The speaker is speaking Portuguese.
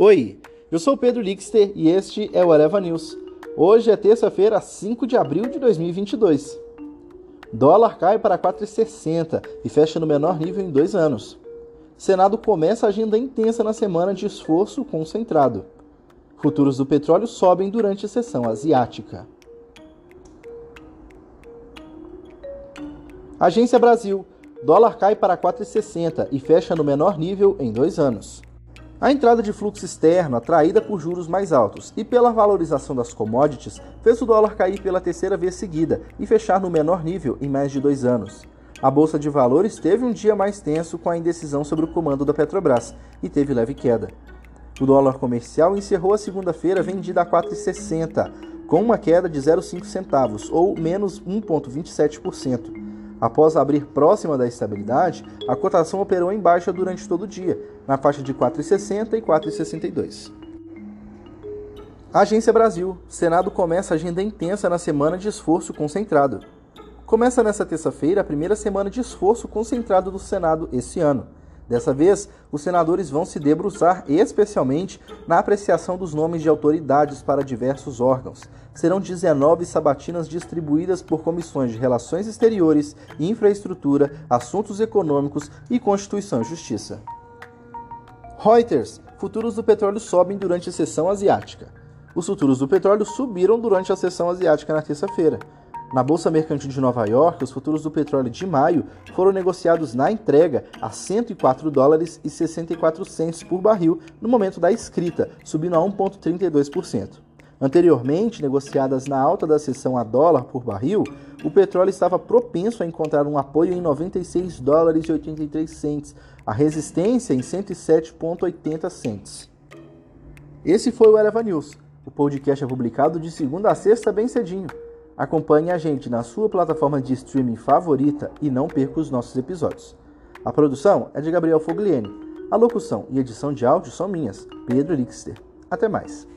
Oi, eu sou Pedro Lixter e este é o Areva News. Hoje é terça-feira, 5 de abril de 2022. Dólar cai para 4,60 e fecha no menor nível em dois anos. Senado começa a agenda intensa na semana de esforço concentrado. Futuros do petróleo sobem durante a sessão asiática. Agência Brasil. Dólar cai para 4,60 e fecha no menor nível em dois anos. A entrada de fluxo externo, atraída por juros mais altos e pela valorização das commodities, fez o dólar cair pela terceira vez seguida e fechar no menor nível em mais de dois anos. A Bolsa de Valores teve um dia mais tenso com a indecisão sobre o comando da Petrobras e teve leve queda. O dólar comercial encerrou a segunda-feira vendida a 4,60, com uma queda de 0,5 centavos, ou menos 1,27%. Após abrir próxima da estabilidade, a cotação operou em baixa durante todo o dia, na faixa de 4,60 e 4,62. Agência Brasil. Senado começa agenda intensa na semana de esforço concentrado. Começa nesta terça-feira a primeira semana de esforço concentrado do Senado esse ano. Dessa vez, os senadores vão se debruçar especialmente na apreciação dos nomes de autoridades para diversos órgãos. Serão 19 sabatinas distribuídas por comissões de Relações Exteriores, Infraestrutura, Assuntos Econômicos e Constituição e Justiça. Reuters: Futuros do petróleo sobem durante a sessão asiática. Os futuros do petróleo subiram durante a sessão asiática na terça-feira. Na Bolsa Mercantil de Nova York, os futuros do petróleo de maio foram negociados na entrega a 104 dólares e 64 centos por barril no momento da escrita, subindo a 1,32%. Anteriormente, negociadas na alta da sessão a dólar por barril, o petróleo estava propenso a encontrar um apoio em 96 dólares e 83 centes, a resistência em 107,80 centes. Esse foi o Eleva News. O podcast é publicado de segunda a sexta bem cedinho. Acompanhe a gente na sua plataforma de streaming favorita e não perca os nossos episódios. A produção é de Gabriel Fogliene. A locução e edição de áudio são minhas, Pedro Lixter. Até mais.